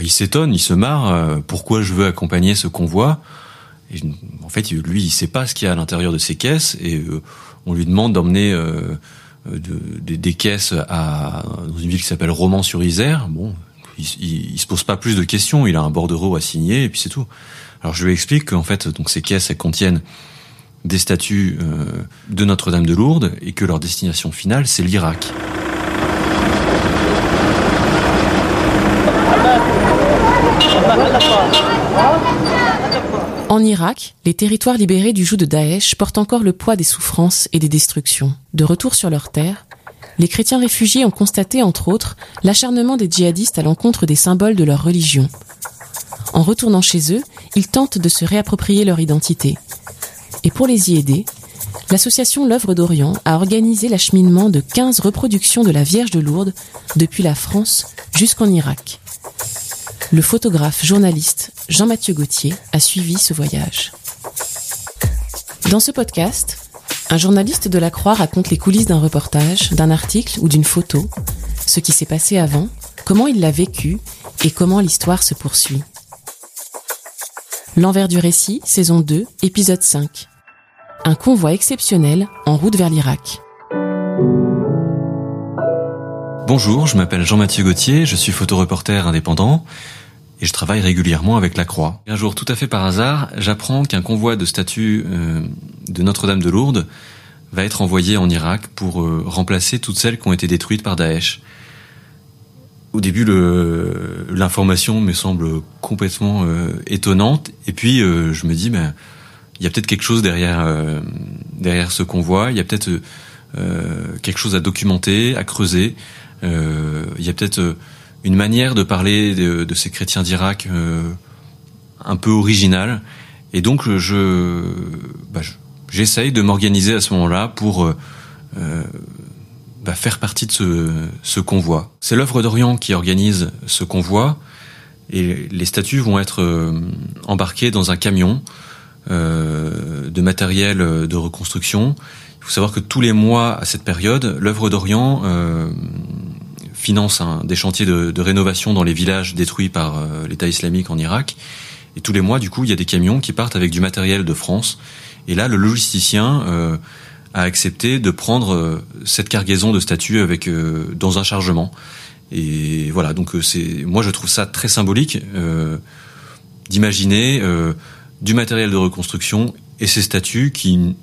il s'étonne, il se marre. euh, Pourquoi je veux accompagner ce convoi? En fait, lui, il sait pas ce qu'il y a à l'intérieur de ces caisses et euh, on lui demande d'emmener euh, euh, de- des- caisses à dans une ville qui s'appelle Romans-sur-Isère. Bon, il, il, il se pose pas plus de questions. Il a un bordereau à signer et puis c'est tout. Alors je lui explique qu'en fait, donc ces caisses, elles contiennent des statues euh, de Notre-Dame de Lourdes et que leur destination finale, c'est l'Irak. En Irak, les territoires libérés du joug de Daesh portent encore le poids des souffrances et des destructions. De retour sur leur terre, les chrétiens réfugiés ont constaté, entre autres, l'acharnement des djihadistes à l'encontre des symboles de leur religion. En retournant chez eux, ils tentent de se réapproprier leur identité. Et pour les y aider, l'association L'œuvre d'Orient a organisé l'acheminement de 15 reproductions de la Vierge de Lourdes depuis la France jusqu'en Irak. Le photographe journaliste Jean-Mathieu Gauthier a suivi ce voyage. Dans ce podcast, un journaliste de la Croix raconte les coulisses d'un reportage, d'un article ou d'une photo, ce qui s'est passé avant, comment il l'a vécu et comment l'histoire se poursuit. L'envers du récit, saison 2, épisode 5. Un convoi exceptionnel en route vers l'Irak. Bonjour, je m'appelle Jean-Mathieu Gauthier, je suis photoreporter indépendant et je travaille régulièrement avec la Croix. Un jour, tout à fait par hasard, j'apprends qu'un convoi de statues euh, de Notre-Dame de Lourdes va être envoyé en Irak pour euh, remplacer toutes celles qui ont été détruites par Daesh. Au début, l'information me semble complètement euh, étonnante et puis je me dis, ben, il y a peut-être quelque chose derrière derrière ce convoi, il y a peut-être quelque chose à documenter, à creuser. Il y a peut-être une manière de parler de, de ces chrétiens d'Irak euh, un peu originale. Et donc je, bah, je- j'essaye de m'organiser à ce moment-là pour euh, euh, bah, faire partie de ce, ce convoi. C'est l'œuvre d'Orient qui organise ce convoi et les statues vont être euh, embarquées dans un camion euh, de matériel de reconstruction. Il faut savoir que tous les mois à cette période, l'œuvre d'Orient euh, finance un, des chantiers de, de rénovation dans les villages détruits par euh, l'État islamique en Irak. Et tous les mois, du coup, il y a des camions qui partent avec du matériel de France. Et là, le logisticien euh, a accepté de prendre euh, cette cargaison de statues avec euh, dans un chargement. Et voilà, donc c'est moi je trouve ça très symbolique d'imaginer du matériel de reconstruction et ces statues qui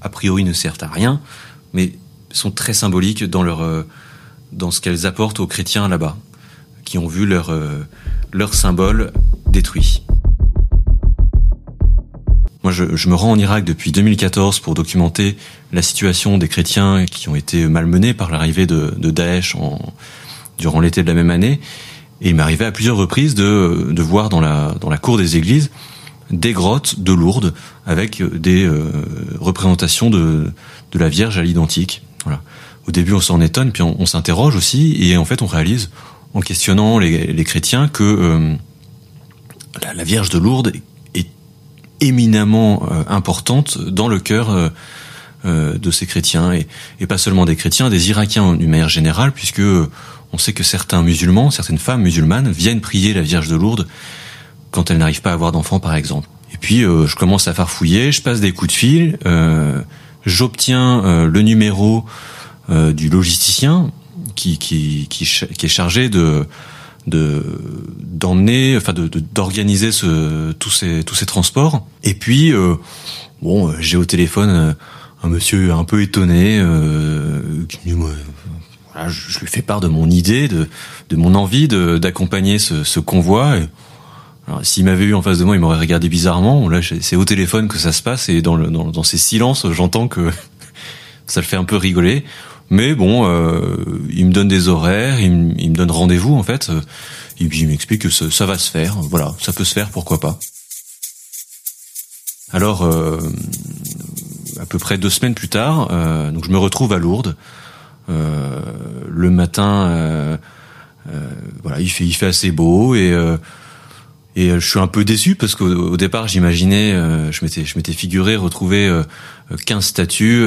a priori ne servent à rien, mais sont très symboliques dans leur dans ce qu'elles apportent aux chrétiens là-bas, qui ont vu leur euh, leur symbole détruit. Moi, je, je me rends en Irak depuis 2014 pour documenter la situation des chrétiens qui ont été malmenés par l'arrivée de, de Daesh en, durant l'été de la même année. Et il arrivé à plusieurs reprises de, de voir dans la, dans la cour des églises des grottes de Lourdes avec des euh, représentations de, de la Vierge à l'identique. Voilà. Au début, on s'en étonne, puis on, s'interroge aussi, et en fait, on réalise, en questionnant les, chrétiens, que euh, la, Vierge de Lourdes est éminemment euh, importante dans le cœur euh, de ces chrétiens, et, pas seulement des chrétiens, des Irakiens d'une manière générale, puisque on sait que certains musulmans, certaines femmes musulmanes viennent prier la Vierge de Lourdes quand elles n'arrivent pas à avoir d'enfants, par exemple. Et puis, je commence à farfouiller, je passe des coups de fil, j'obtiens le numéro euh, du logisticien qui, qui, qui, qui est chargé de de d'emmener enfin de d'organiser ce tous ces tous ces transports et puis euh, bon j'ai au téléphone euh, un monsieur un peu étonné euh, qui me voilà, je, lui fais part de mon idée de de mon envie de d'accompagner ce, ce convoi alors, s'il m'avait eu en face de moi, il m'aurait regardé bizarrement. Là, c'est au téléphone que ça se passe et dans, le, dans, dans ces silences, j'entends que ça le fait un peu rigoler. Mais bon, il me donne des horaires, il, me donne rendez-vous en fait. Et puis il m'explique que ça, va se faire. Voilà, ça peut se faire, pourquoi pas. Alors, à peu près deux semaines plus tard, donc je me retrouve à Lourdes. le matin, voilà, il fait il fait assez beau et et euh, je suis un peu déçu parce qu'au départ, j'imaginais, euh, je m'étais, je m'étais figuré retrouver 15 euh, statues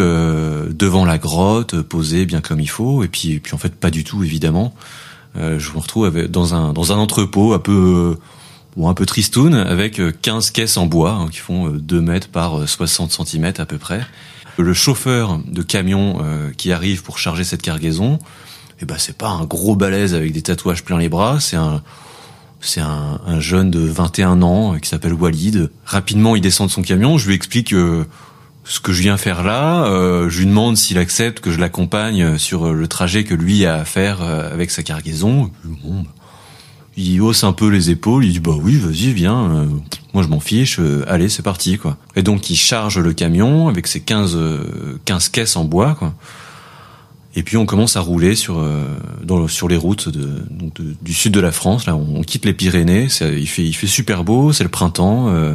devant la grotte, posées bien comme il faut. Et puis, et puis en fait, pas du tout, évidemment. je me retrouve avec, dans un dans un entrepôt un peu bon, un peu tristoun avec 15 caisses en bois hein, qui font 2 mètres par 60 cm à peu près. Le chauffeur de camion qui arrive pour charger cette cargaison, eh ben c'est pas un gros balèze avec des tatouages plein les bras, c'est un c'est un, jeune de 21 ans euh, qui s'appelle Walid. Rapidement, il descend de son camion. Je lui explique euh, ce que je viens faire là. Euh, je lui demande s'il accepte que je l'accompagne sur le trajet que lui a à faire avec sa cargaison. Bon, bah, il hausse un peu les épaules. Il dit bah oui, vas-y, viens. moi, je m'en fiche. allez, c'est parti, quoi. Et donc, il charge le camion avec ses 15 15 caisses en bois, quoi. Et puis on commence à rouler sur euh, dans, sur les routes de, du sud de la France. Là, on, quitte les Pyrénées. Il fait il fait super beau. C'est le printemps. Euh,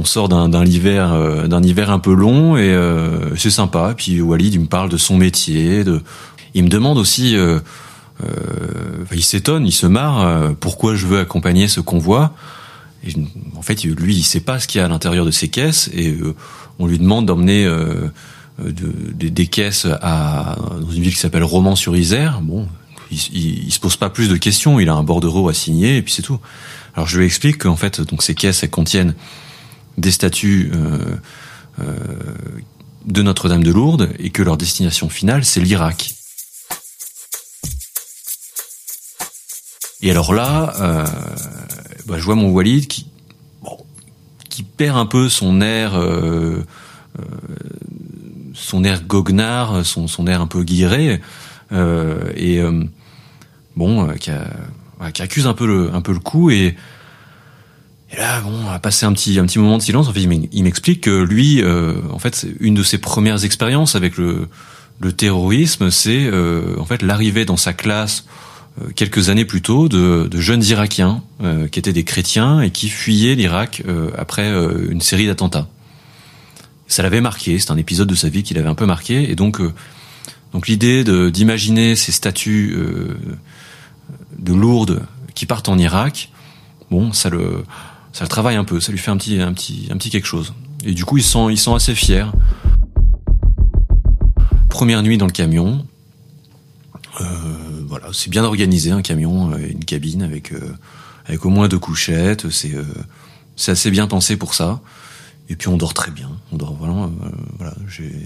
on sort d'un hiver euh, d'un hiver un peu long et euh, c'est sympa. Puis Walid il me parle de son métier. De, il me demande aussi. Euh, il s'étonne, il se marre. pourquoi je veux accompagner ce convoi En fait, lui, il sait pas ce qu'il y a à l'intérieur de ces caisses et on lui demande d'emmener de, des caisses dans une ville qui s'appelle Romans-sur-Isère. Bon, il, il, se pose pas plus de questions. Il a un bordereau à signer et puis c'est tout. Alors je lui explique qu'en fait, donc ces caisses, elles contiennent des statues euh, euh, de Notre-Dame de Lourdes et que leur destination finale, c'est l'Irak. Et alors là, euh, bah, je vois mon Walid qui, perd un peu son air euh, euh son air goguenard, son, son air un peu guiré, euh, et euh, bon, euh, qui, accuse un peu le, un peu le coup et, et là, bon, on a passé un petit, un petit moment de silence. En fait, il m'explique que lui, en fait, une de ses premières expériences avec le, le terrorisme, c'est en fait l'arrivée dans sa classe quelques années plus tôt de, de jeunes Irakiens qui étaient des chrétiens et qui fuyaient l'Irak après une série d'attentats ça l'avait marqué. C'est un épisode de sa vie qui l'avait un peu marqué. Et donc, euh, donc l'idée d'imaginer ces statues euh, de Lourdes qui partent en Irak, bon, ça le, ça le travaille un peu. Ça lui fait un petit, un petit, un petit quelque chose. Et du coup, ils sont, ils sont assez fiers. Première nuit dans le camion. Euh, voilà, c'est bien organisé un camion, une cabine avec avec au moins deux couchettes. C'est c'est assez bien pensé pour ça. Et puis on dort très bien. On dort vraiment. Euh, voilà,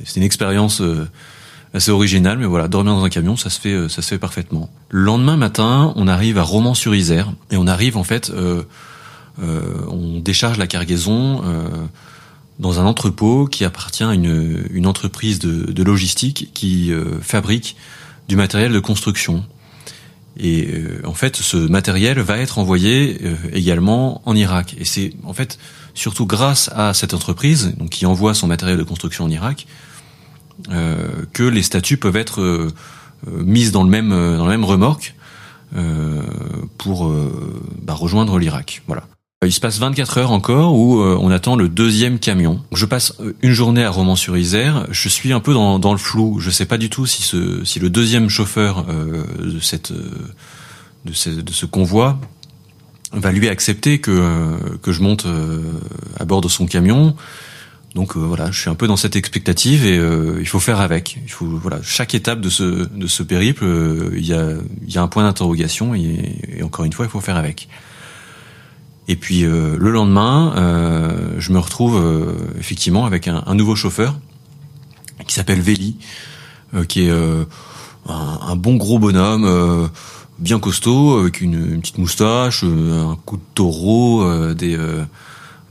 c'est une expérience euh, assez originale, mais voilà, dormir dans un camion, ça se fait, euh, ça se fait parfaitement. Le lendemain matin, on arrive à Romans-sur-Isère et on arrive en fait, on décharge la cargaison dans un entrepôt qui appartient à une, une entreprise de, de logistique qui fabrique du matériel de construction. Et en fait, ce matériel va être envoyé également en Irak. Et c'est en fait surtout grâce à cette entreprise, donc qui envoie son matériel de construction en Irak, euh, que les statues peuvent être euh, euh, mises dans le même dans le même remorque pour bah, rejoindre l'Irak. Voilà. Il se passe 24 heures encore où on attend le deuxième camion. Je passe une journée à Romans-sur-Isère. Je suis un peu dans, dans le flou. Je sais pas du tout si si le deuxième chauffeur de cette de ce, de ce convoi va lui accepter que que je monte euh, à bord de son camion. Donc euh, voilà, je suis un peu dans cette expectative et euh, il faut faire avec. Il faut voilà, chaque étape de ce de ce périple, il y a il y a un point d'interrogation et, et, encore une fois, il faut faire avec. Et puis le lendemain, je me retrouve effectivement avec un, un, nouveau chauffeur qui s'appelle Veli, qui est un, un, bon gros bonhomme bien costaud, avec une, petite moustache, euh, un coup de taureau, euh, des euh,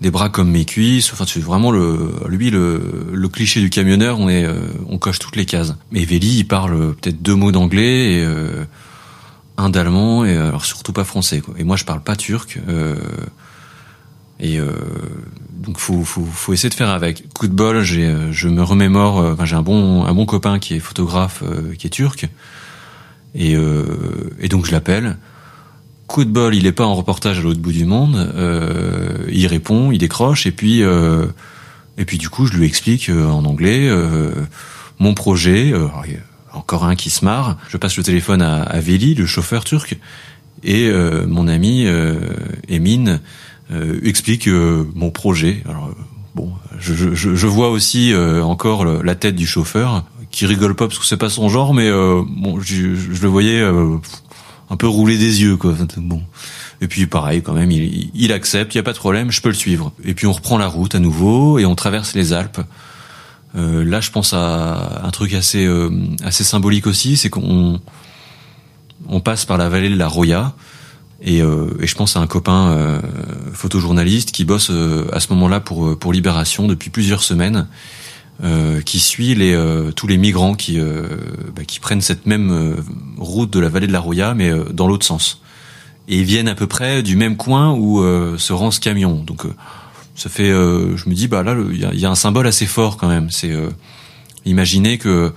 des bras comme mes cuisses. Enfin, c'est vraiment le lui le, le cliché du camionneur. On est on coche toutes les cases. Mais Veli, il parle peut-être deux mots d'anglais et un d'allemand et alors surtout pas français. Quoi. Et moi, je parle pas turc. et donc faut, faut, faut essayer de faire avec. Coup de bol, j'ai, je me remémore. Enfin, j'ai un bon, un bon copain qui est photographe, qui est turc, et, et donc je l'appelle. Coup de bol, il est pas en reportage à l'autre bout du monde. il répond, il décroche, et puis et puis du coup, je lui explique en anglais mon projet. encore un qui se marre. Je passe le téléphone à, à Veli, le chauffeur turc, et euh, mon ami euh, Emin euh, explique mon projet. Alors, bon, je, je, je, vois aussi encore la tête du chauffeur qui rigole pas parce que c'est pas son genre, mais bon, je, je, le voyais un peu rouler des yeux, quoi. Bon. Et puis pareil, quand même, il, il accepte, il y a pas de problème, je peux le suivre. Et puis on reprend la route à nouveau et on traverse les Alpes. Euh, là, je pense à un truc assez assez symbolique aussi, c'est qu'on on passe par la vallée de la Roya. Et, euh, et je pense à un copain euh, photojournaliste qui bosse euh, à ce moment-là pour pour Libération depuis plusieurs semaines, qui suit les tous les migrants qui bah, qui prennent cette même route de la vallée de la Roya, mais dans l'autre sens. Et ils viennent à peu près du même coin où se rend ce camion. Donc ça fait, je me dis bah là il y a, y a, un symbole assez fort quand même. C'est imaginer que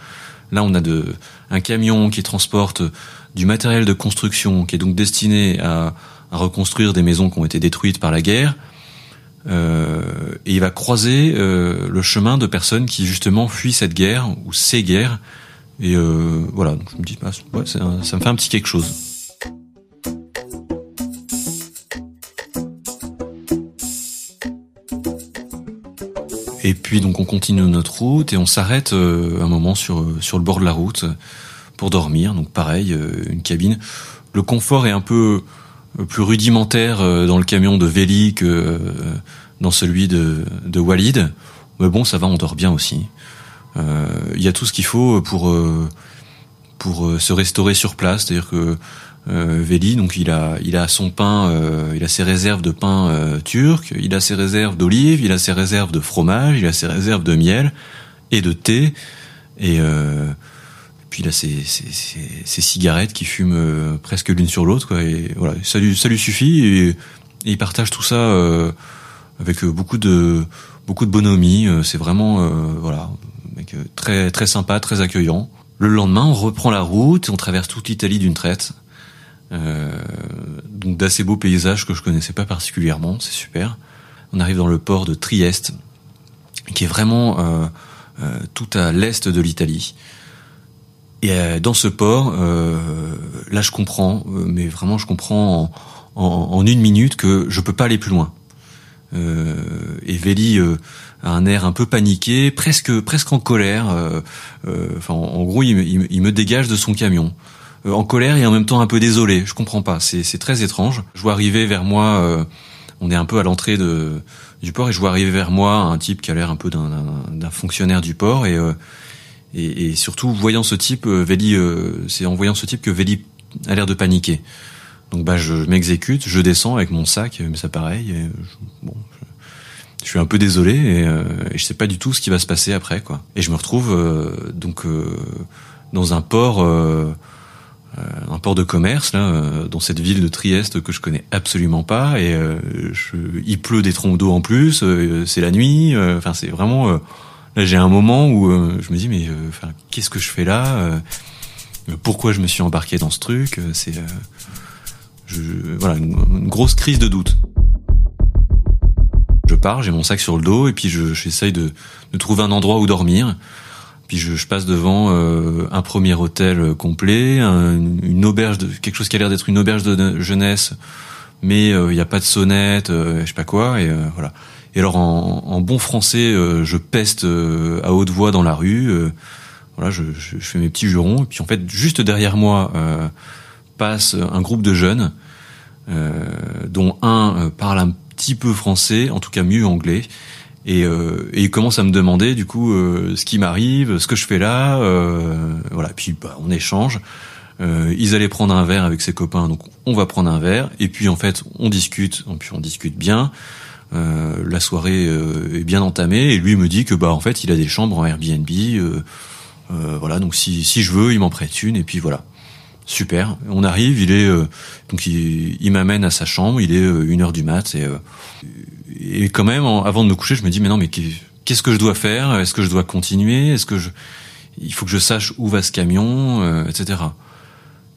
là on a de un camion qui transporte du matériel de construction qui est donc destiné à, reconstruire des maisons qui ont été détruites par la guerre. Euh, et il va croiser euh, le chemin de personnes qui justement fuient cette guerre ou ces guerres. Et euh, voilà, je me dis, bah, ça me fait un petit quelque chose. Et puis donc on continue notre route et on s'arrête un moment sur sur le bord de la route pour dormir. Donc pareil, une cabine. Le confort est un peu plus rudimentaire euh, dans le camion de Véli que dans celui de, de Walid. Mais bon, ça va, on dort bien aussi. Il y a tout ce qu'il faut pour pour se restaurer sur place, c'est-à-dire que euh, Veli, donc il a il a son pain, il a ses réserves de pain turc, il a ses réserves d'olive, il a ses réserves de fromage, il a ses réserves de miel et de thé et puis il a ses, cigarettes qui fument euh, presque l'une sur l'autre. Et voilà, ça lui, ça lui suffit. Et, il partage tout ça euh, avec euh, beaucoup de beaucoup de bonhomie. C'est vraiment voilà, très très sympa, très accueillant. Le lendemain, on reprend la route, on traverse toute l'Italie d'une traite. donc d'assez beaux paysages que je connaissais pas particulièrement, c'est super. On arrive dans le port de Trieste, qui est vraiment tout à l'est de l'Italie. Et euh, dans ce port, euh, là je comprends, euh, mais vraiment je comprends en, en, une minute que je peux pas aller plus loin. et Veli a un air un peu paniqué, presque presque en colère. Enfin, en, gros, il me, il, me, dégage de son camion, en colère et en même temps un peu désolé. Je comprends pas. C'est très étrange. Je vois arriver vers moi. on est un peu à l'entrée du port et je vois arriver vers moi un type qui a l'air un peu d'un fonctionnaire du port et et, et, surtout, voyant ce type, euh, Veli, euh, c'est en voyant ce type que Veli a l'air de paniquer. Donc bah je m'exécute, je descends avec mon sac, mais ça pareil. Et je, bon, je, suis un peu désolé et, euh, et, je sais pas du tout ce qui va se passer après quoi. Et je me retrouve euh, donc dans un port, un port de commerce là, dans cette ville de Trieste que je connais absolument pas et je, il pleut des troncs d'eau en plus, c'est la nuit. Enfin c'est vraiment j'ai un moment où euh, je me dis mais euh, enfin qu'est-ce que je fais là euh, Pourquoi je me suis embarqué dans ce truc C'est voilà une, grosse crise de doute. Je pars, j'ai mon sac sur le dos et puis je j'essaye de, de trouver un endroit où dormir. Puis je, je passe devant un premier hôtel complet, une auberge de quelque chose qui a l'air d'être une auberge de jeunesse, mais il n'y a pas de sonnette, je sais pas quoi et voilà. Et alors en, bon français, euh, je peste euh, à haute voix dans la rue. Euh, voilà, je, je, fais mes petits jurons. Et puis en fait, juste derrière moi passe un groupe de jeunes, dont un parle un petit peu français, en tout cas mieux anglais. Et, euh, et il commence à me demander du coup ce qui m'arrive, ce que je fais là, voilà. Puis bah, on échange. ils allaient prendre un verre avec ses copains, donc on va prendre un verre. Et puis en fait, on discute, et puis on discute bien. Euh, la soirée euh, est bien entamée et lui me dit que bah en fait il a des chambres en Airbnb. Euh, voilà, donc si, si je veux, il m'en prête une et puis voilà. super. On arrive, il est donc il, m'amène à sa chambre, il est une heure du mat et et quand même avant de me coucher, je me dis mais non mais qu'est-ce que je dois faire? Est-ce que je dois continuer? Est-ce que je il faut que je sache où va ce camion, etc.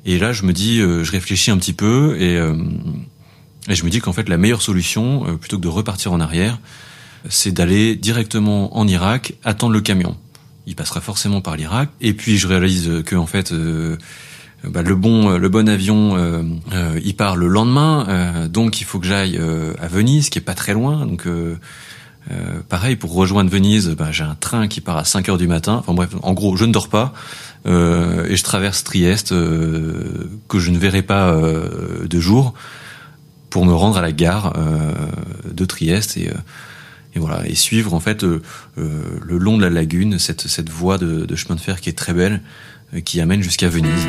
Et là, je me dis, je réfléchis un petit peu et, et je me dis qu'en fait, la meilleure solution, plutôt que de repartir en arrière, c'est d'aller directement en Irak, attendre le camion. Il passera forcément par l'Irak. Et puis je réalise que en fait, euh, bah, le bon le bon avion, euh, euh, il part le lendemain, donc il faut que j'aille à Venise, qui est pas très loin. Donc pareil pour rejoindre Venise, bah, j'ai un train qui part à 5 heures du matin. Enfin bref, en gros, je ne dors pas. et je traverse Trieste que je ne verrai pas de jour pour me rendre à la gare de Trieste et et voilà et suivre en fait euh, euh, le long de la lagune cette cette voie de, de, chemin de fer qui est très belle euh, qui amène jusqu'à Venise.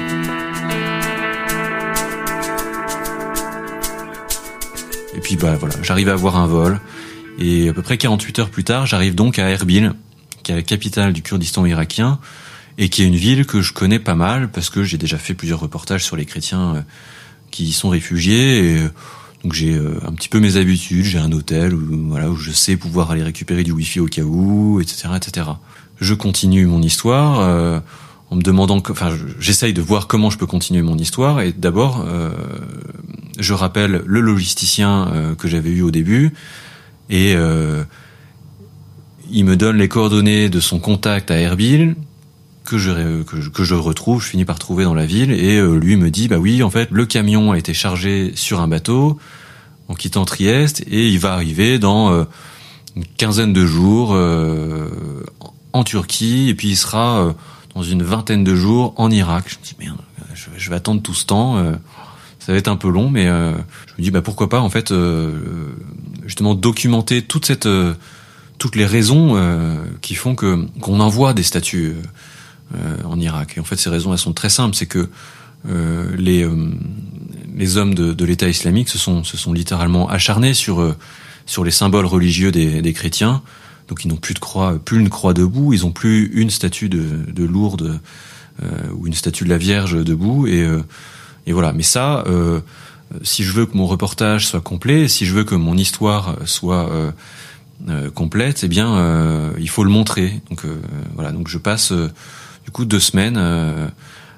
Et puis bah voilà, j'arrive à avoir un vol et à peu près 48 heures plus tard, j'arrive donc à Erbil, qui est la capitale du Kurdistan irakien et qui est une ville que je connais pas mal parce que j'ai déjà fait plusieurs reportages sur les chrétiens qui y sont réfugiés et donc j'ai euh, un petit peu mes habitudes, j'ai un hôtel où voilà où je sais pouvoir aller récupérer du wifi au cas où, etc., etc. Je continue mon histoire euh, en me demandant, enfin j'essaye de voir comment je peux continuer mon histoire et d'abord euh, je rappelle le logisticien euh, que j'avais eu au début et il me donne les coordonnées de son contact à Erbil que je, que je, retrouve, je finis par trouver dans la ville, et euh, lui me dit, bah oui, en fait, le camion a été chargé sur un bateau en quittant Trieste, et il va arriver dans euh, une quinzaine de jours euh, en Turquie, et puis il sera dans une vingtaine de jours en Irak. Je me dis, merde, je, vais attendre tout ce temps, ça va être un peu long, mais je me dis, bah pourquoi pas, en fait, justement, documenter toute cette toutes les raisons qui font que qu'on envoie des statuts euh, en Irak. Et en fait, ces raisons, elles sont très simples. C'est que euh, les euh, les hommes de, de l'État islamique se sont se sont littéralement acharnés sur sur les symboles religieux des, des chrétiens. Donc ils n'ont plus de croix, plus une croix debout, ils ont plus une statue de, de Lourdes euh, ou une statue de la Vierge debout. Et, euh, et voilà. Mais ça, euh, si je veux que mon reportage soit complet, si je veux que mon histoire soit complète, eh bien, il faut le montrer. Donc voilà. Donc je passe du coup deux semaines euh,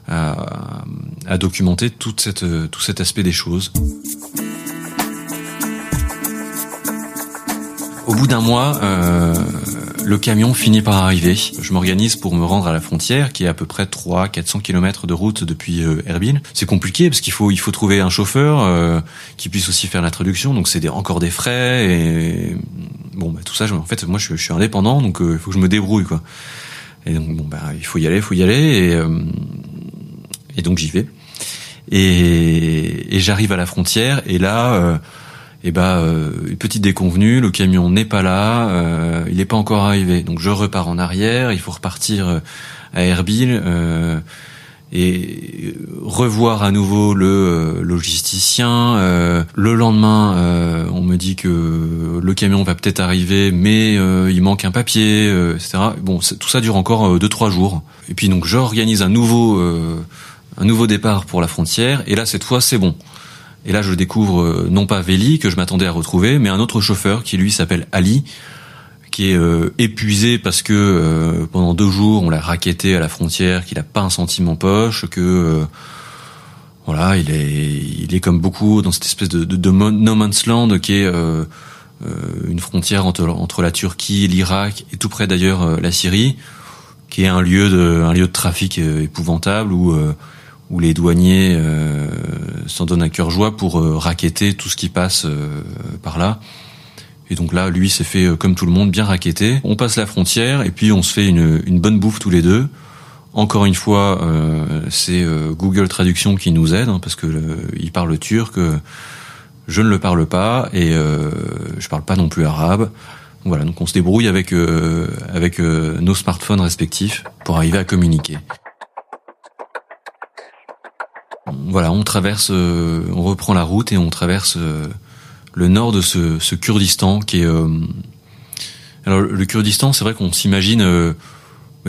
à, documenter cette, tout cet aspect des choses. Au bout d'un mois, euh, le camion finit par arriver. Je m'organise pour me rendre à la frontière, qui est à peu près 300-400 km de route depuis euh, Erbil. C'est compliqué parce qu'il faut trouver un chauffeur euh, qui puisse aussi faire la traduction, donc c'est encore des frais et bon bah, tout ça. en fait, moi je, suis indépendant, donc il faut que je me débrouille. Et donc bon bah il faut y aller, il faut y aller et, euh, et donc j'y vais. Et, et j'arrive à la frontière et là euh, et bah euh, une petite déconvenue, le camion n'est pas là, euh, il n'est pas encore arrivé. Donc je repars en arrière, il faut repartir à Erbil et revoir à nouveau le euh, logisticien. Euh, le lendemain, euh, on me dit que le camion va peut-être arriver, mais il manque un papier, etc. Bon, tout ça dure encore deux trois jours. Et puis donc j'organise un nouveau un nouveau départ pour la frontière. Et là, cette fois, c'est bon. Et là, je découvre non pas Veli que je m'attendais à retrouver, mais un autre chauffeur qui lui s'appelle Ali qui est euh, épuisé parce que euh, pendant deux jours on l'a raquetté à la frontière, qu'il a pas un centime en poche, que euh, voilà, il est il est comme beaucoup dans cette espèce de, de, de no man's land qui est une frontière entre entre la Turquie, l'Irak et tout près d'ailleurs la Syrie, qui est un lieu de un lieu de trafic épouvantable où où les douaniers s'en donnent à cœur joie pour raqueter tout ce qui passe par là. Et donc là, lui s'est fait euh, comme tout le monde, bien raqueté. On passe la frontière et puis on se fait une, une bonne bouffe tous les deux. Encore une fois, euh, c'est euh, Google Traduction qui nous aide hein, parce que il parle turc, je ne le parle pas et euh, je parle pas non plus arabe. Voilà, donc on se débrouille avec avec nos smartphones respectifs pour arriver à communiquer. Voilà, on traverse, on reprend la route et on traverse le nord de ce, ce Kurdistan qui est euh, alors le Kurdistan c'est vrai qu'on s'imagine euh,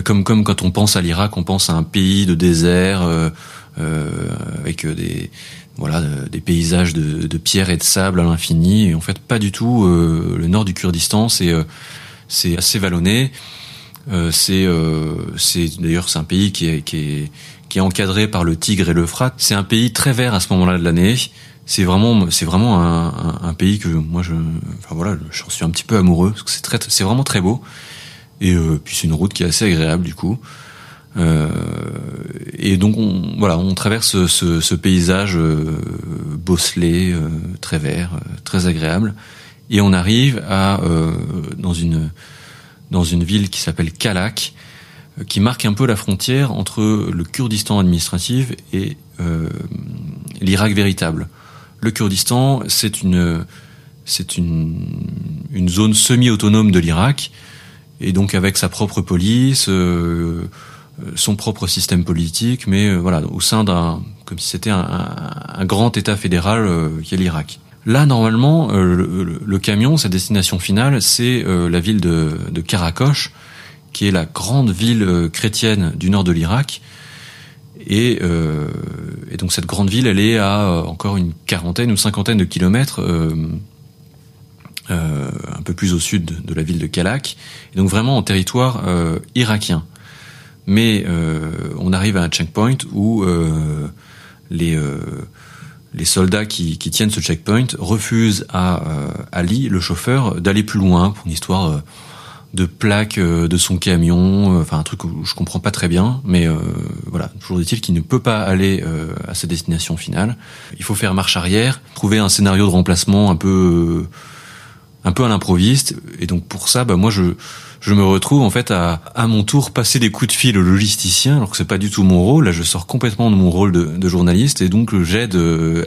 comme comme quand on pense à l'Irak on pense à un pays de désert euh, avec des voilà des paysages de, de pierre et de sable à l'infini. Et en fait, pas du tout. le nord du Kurdistan, c'est c'est assez vallonné. c'est c'est d'ailleurs c'est un pays qui est qui est qui est encadré par le Tigre et l'Euphrate. C'est un pays très vert à ce moment-là de l'année. C'est vraiment, c'est vraiment un, un, pays que moi je, enfin voilà, j'en suis un petit peu amoureux parce que c'est très, c'est vraiment très beau. Et euh, puis c'est une route qui est assez agréable du coup. Euh, et donc on, voilà, on traverse ce, ce paysage euh, bosselé, euh, très vert, euh, très agréable, et on arrive à dans une dans une ville qui s'appelle Kalak, qui marque un peu la frontière entre le Kurdistan administratif et euh, l'Irak véritable. Le Kurdistan, c'est une c'est une, une zone semi-autonome de l'Irak et donc avec sa propre police, euh, son propre système politique, mais euh, voilà au sein d'un comme si c'était un, grand État fédéral euh, qui est l'Irak. Là, normalement, euh, le, camion, sa destination finale, c'est la ville de, de Karakosh, qui est la grande ville chrétienne du nord de l'Irak. Et, euh, et, donc cette grande ville, elle est à euh, encore une quarantaine ou cinquantaine de kilomètres, euh, euh, un peu plus au sud de la ville de Kalak, et donc vraiment en territoire euh, irakien. Mais on arrive à un checkpoint où les les soldats qui, qui, tiennent ce checkpoint refusent à Ali, le chauffeur, d'aller plus loin pour une histoire de plaques euh, de son camion, euh, enfin un truc où je comprends pas très bien, mais euh, voilà, toujours dit il qu'il ne peut pas aller à sa destination finale. Il faut faire marche arrière, trouver un scénario de remplacement un peu un peu à l'improviste, et donc pour ça, bah moi je je me retrouve en fait à, à mon tour passer des coups de fil au logisticien, alors que c'est pas du tout mon rôle. Là, je sors complètement de mon rôle de, de journaliste, et donc j'aide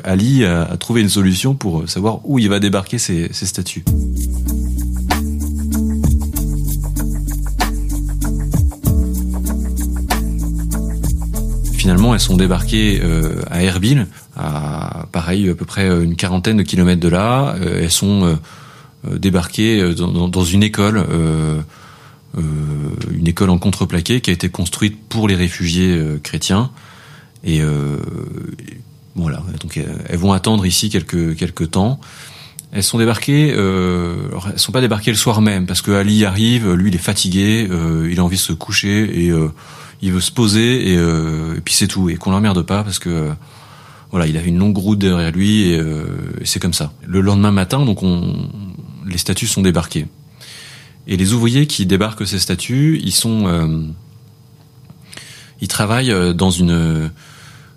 Ali à, à, trouver une solution pour savoir où il va débarquer ses, ses statuts. Finalement, elles sont débarquées euh, à Erbil, à pareil à peu près une quarantaine de kilomètres de là. Euh, elles sont euh, débarquées dans, une école, une école en contreplaqué qui a été construite pour les réfugiés chrétiens. Et voilà, donc elles vont attendre ici quelques quelques temps. Elles sont débarquées, euh, elles sont pas débarquées le soir même parce que Ali arrive, lui il est fatigué, euh, il a envie de se coucher et euh, il veut se poser et, euh, puis c'est tout et qu'on l'emmerde pas parce que euh, voilà, il a une longue route derrière lui et, euh, et c'est comme ça. Le lendemain matin, donc on, les statues sont débarquées et les ouvriers qui débarquent ces statues, ils sont, ils travaillent dans une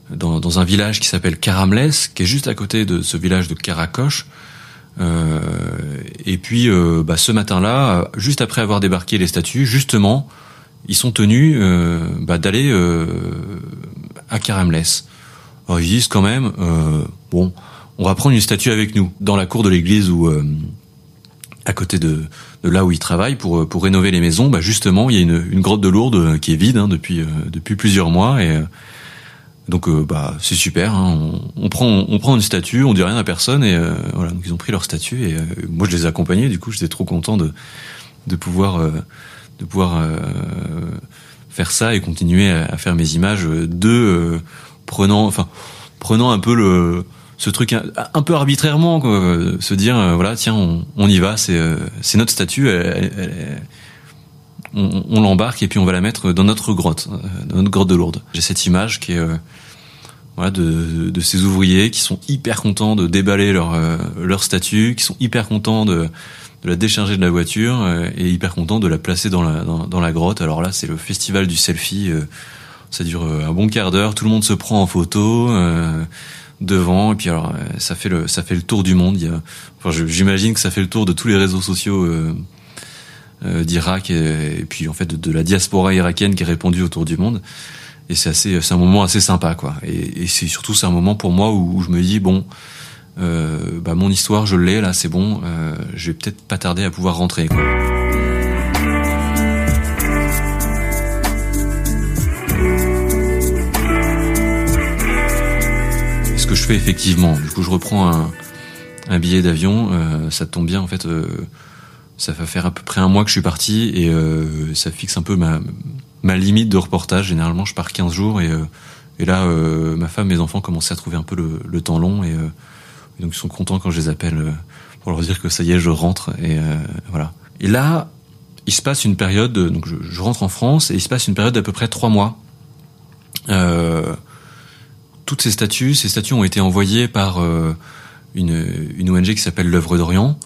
dans, un village qui s'appelle Karamles, qui est juste à côté de ce village de Karakosh. Euh, et puis, euh, bah, ce matin-là, juste après avoir débarqué les statues, justement, ils sont tenus euh, bah, d'aller euh, à Karamles. Alors ils disent quand même, euh, bon, on va prendre une statue avec nous dans la cour de l'église ou à côté de, de, là où ils travaillent pour pour rénover les maisons. Bah justement, il y a une, une grotte de Lourdes qui est vide hein, depuis depuis plusieurs mois et donc bah c'est super. Hein, on, prend on prend une statue, on dit rien à personne et voilà. Donc ils ont pris leur statue et moi je les ai accompagnés. Du coup j'étais trop content de de pouvoir de pouvoir euh, faire ça et continuer à, faire mes images de euh, prenant, enfin prenant un peu le ce truc un, peu arbitrairement, quoi, se dire euh, voilà tiens on, y va, c'est c'est notre statue, elle, elle, on, l'embarque et puis on va la mettre dans notre grotte, dans notre grotte de Lourdes. J'ai cette image qui est voilà, de, de, ces ouvriers qui sont hyper contents de déballer leur leur statue, qui sont hyper contents de de la décharger de la voiture euh, et hyper content de la placer dans la, dans, dans la grotte. Alors là, c'est le festival du selfie. Euh, ça dure euh, un bon quart d'heure. Tout le monde se prend en photo devant et puis alors ça fait le ça fait le tour du monde. Il y a, enfin, j'imagine que ça fait le tour de tous les réseaux sociaux. d'Irak et, puis en fait de, de, la diaspora irakienne qui est répandue autour du monde et c'est assez c'est un moment assez sympa quoi et, et c'est surtout c'est un moment pour moi où, où je me dis bon euh, bah, mon histoire, je l'ai, là, c'est bon, euh, je vais peut-être pas tarder à pouvoir rentrer. Quoi. Ce que je fais effectivement, du coup je reprends un, billet d'avion, euh, ça tombe bien en fait, euh, ça va faire à peu près un mois que je suis parti et euh, ça fixe un peu ma, limite de reportage. Généralement je pars 15 jours et, Et là, ma femme, mes enfants commençaient à trouver un peu le, temps long et, donc ils sont contents quand je les appelle pour leur dire que ça y est, je rentre et voilà. Et là, il se passe une période, donc je, rentre en France et il se passe une période d'à peu près trois mois. Euh, toutes ces statues, ces statues ont été envoyées par euh, une, une, ONG qui s'appelle l'œuvre d'Orient, euh,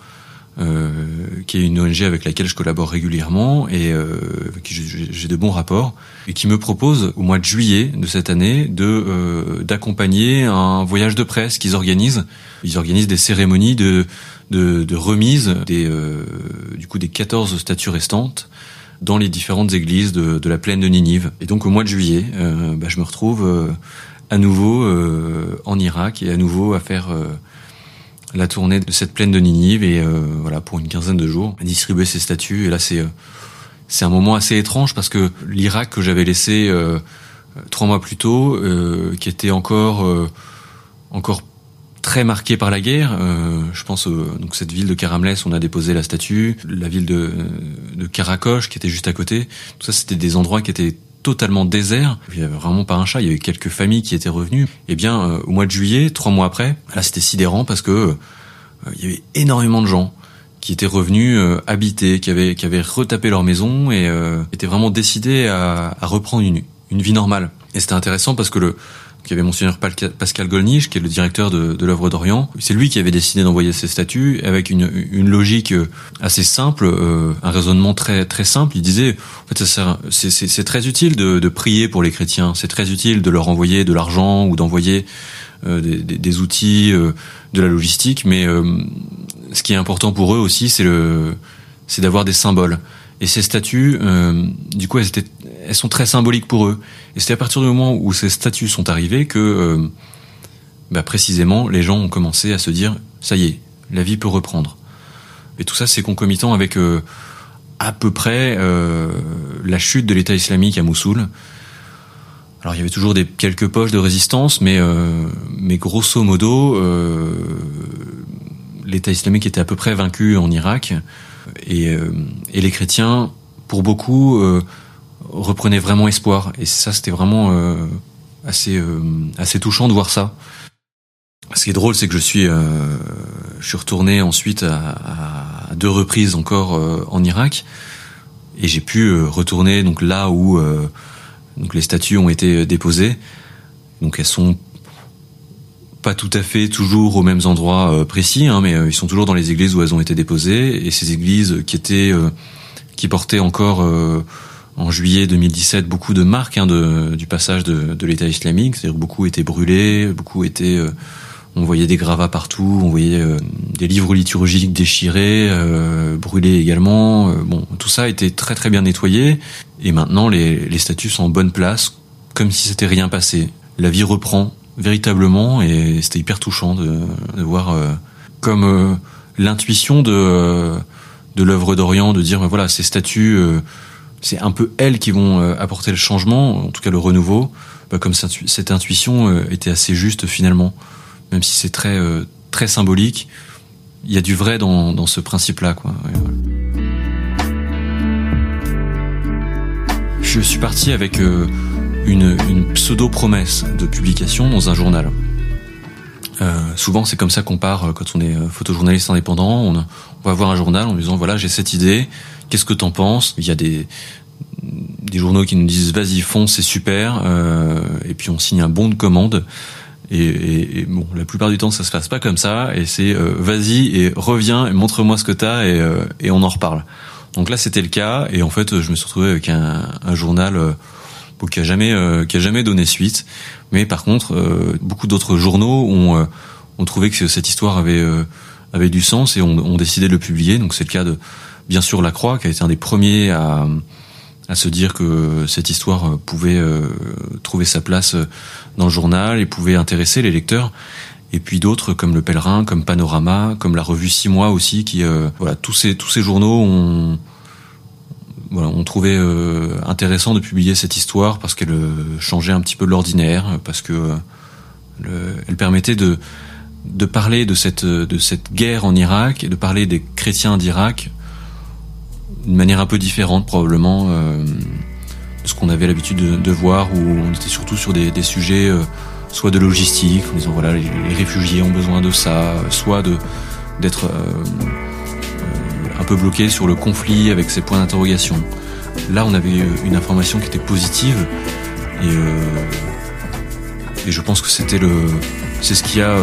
qui est une ONG avec laquelle je collabore régulièrement et euh, qui j'ai de bons rapports, et qui me propose au mois de juillet de cette année de euh, d'accompagner un voyage de presse qu'ils organisent. Ils organisent des cérémonies de de, de remise des euh, du coup des 14 statues restantes dans les différentes églises de, de la plaine de Ninive. Et donc au mois de juillet, euh, bah, je me retrouve à nouveau en Irak et à nouveau à faire la tournée de cette plaine de Ninive et euh, voilà pour une quinzaine de jours distribuer ces statues. Et là c'est euh, c'est un moment assez étrange parce que l'Irak que j'avais laissé euh, trois mois plus tôt qui était encore encore très marqué par la guerre je pense donc cette ville de Karamles on a déposé la statue la ville de de Karakosh qui était juste à côté. Tout ça c'était des endroits qui étaient totalement désert. Il y avait vraiment pas un chat. Il y avait quelques familles qui étaient revenues. Eh bien, euh, au mois de juillet, trois mois après, là, c'était sidérant parce que euh, il y avait énormément de gens qui étaient revenus euh, habiter, qui avaient qui avaient retapé leur maison et étaient vraiment décidés à, à reprendre une, une vie normale. Et c'était intéressant parce que le qui avait monseigneur Pascal Golnisch, qui est le directeur de, l'œuvre d'Orient. C'est lui qui avait décidé d'envoyer ces statues avec une, logique euh, assez simple, euh, un raisonnement très très simple. Il disait, en fait, c'est très utile de, prier pour les chrétiens. C'est très utile de leur envoyer de l'argent ou d'envoyer euh, des, outils, de la logistique. Mais ce qui est important pour eux aussi, c'est d'avoir des symboles. Et ces statues, euh, du coup, elles, étaient, elles sont très symboliques pour eux. Et c'est à partir du moment où ces statues sont arrivées que, euh, bah, précisément, les gens ont commencé à se dire, ça y est, la vie peut reprendre. Et tout ça, c'est concomitant avec euh, à peu près la chute de l'État islamique à Mossoul. Alors il y avait toujours des quelques poches de résistance, mais mais grosso modo, l'État islamique était à peu près vaincu en Irak. Euh, et, les chrétiens, pour beaucoup, euh, reprenaient vraiment espoir. Et ça, c'était vraiment euh, assez assez touchant de voir ça. Ce qui est drôle, c'est que je suis je suis retourné ensuite à, deux reprises encore en Irak et j'ai pu retourner donc là où donc les statues ont été déposées. Donc elles sont pas tout à fait toujours aux mêmes endroits euh, précis, hein, mais euh, ils sont toujours dans les églises où elles ont été déposées. Et ces églises qui étaient, euh, qui portaient encore en juillet 2017 beaucoup de marques hein, de, du passage de, de l'État islamique, c'est-à-dire beaucoup étaient brûlés, beaucoup étaient, on voyait des gravats partout, on voyait des livres liturgiques déchirés, brûlés également. bon, tout ça été très très bien nettoyé. Et maintenant, les, les statues sont en bonne place, comme si c'était rien passé. La vie reprend véritablement et c'était hyper touchant de, de voir euh, comme euh, l'intuition de euh, de l'œuvre d'Orient de dire voilà ces statues c'est un peu elles qui vont apporter le changement en tout cas le renouveau. Bah, comme cette intuition était assez juste finalement. Même si c'est très très symbolique il y a du vrai dans, dans ce principe là quoi je suis parti avec une, une pseudo-promesse de publication dans un journal. Euh, souvent, c'est comme ça qu'on part euh, quand on est euh, photojournaliste indépendant. On, va voir un journal en disant voilà, j'ai cette idée. Qu'est-ce que t'en penses? Il y a des des journaux qui nous disent vas-y fonce, c'est super. Euh, et puis on signe un bon de commande. Et, et, bon, la plupart du temps, ça se passe pas comme ça. Et c'est euh, vas-y et reviens et montre-moi ce que t'as et, et on en reparle. Donc là, c'était le cas. Et en fait, je me suis retrouvé avec un, un journal qui a jamais euh, qui a jamais donné suite. Mais par contre, euh, beaucoup d'autres journaux ont euh, ont trouvé que cette histoire avait avait du sens et ont, ont décidé de le publier. Donc c'est le cas de bien sûr La Croix qui a été un des premiers à à se dire que cette histoire pouvait trouver sa place dans le journal et pouvait intéresser les lecteurs et puis d'autres comme le Pèlerin, comme Panorama, comme la revue Six mois aussi, qui voilà tous ces tous ces journaux ont on trouvait euh, intéressant de publier cette histoire parce qu'elle euh, changeait un petit peu de l'ordinaire, parce euh, elle permettait de de parler de cette de guerre en Irak et de parler des chrétiens d'Irak d'une manière un peu différente probablement ce qu'on avait l'habitude de, voir, où on était surtout sur des, sujets soit de logistique, en disant voilà les, réfugiés ont besoin de ça, soit de d'être un peu bloqué sur le conflit avec ses points d'interrogation. Là, on avait une information qui était positive et, et je pense que c'était le, c'est ce qui a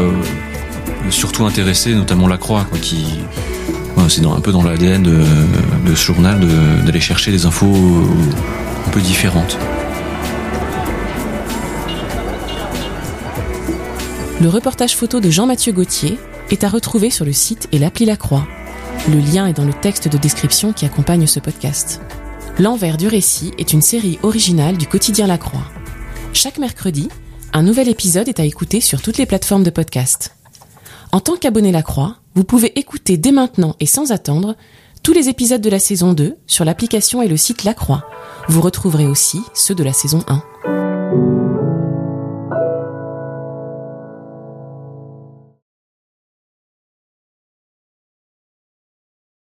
surtout intéressé notamment la Croix, quoi, qui c'est un peu dans l'ADN de, ce journal d'aller chercher des infos un peu différentes. Le reportage photo de Jean-Mathieu Gauthier est à retrouver sur le site et l'appli La Croix. Le lien est dans le texte de description qui accompagne ce podcast. L'envers du récit est une série originale du quotidien La Croix. Chaque mercredi, un nouvel épisode est à écouter sur toutes les plateformes de podcast. En tant qu'abonné La Croix, vous pouvez écouter dès maintenant et sans attendre tous les épisodes de la saison 2 sur l'application et le site La Croix. Vous retrouverez aussi ceux de la saison 1.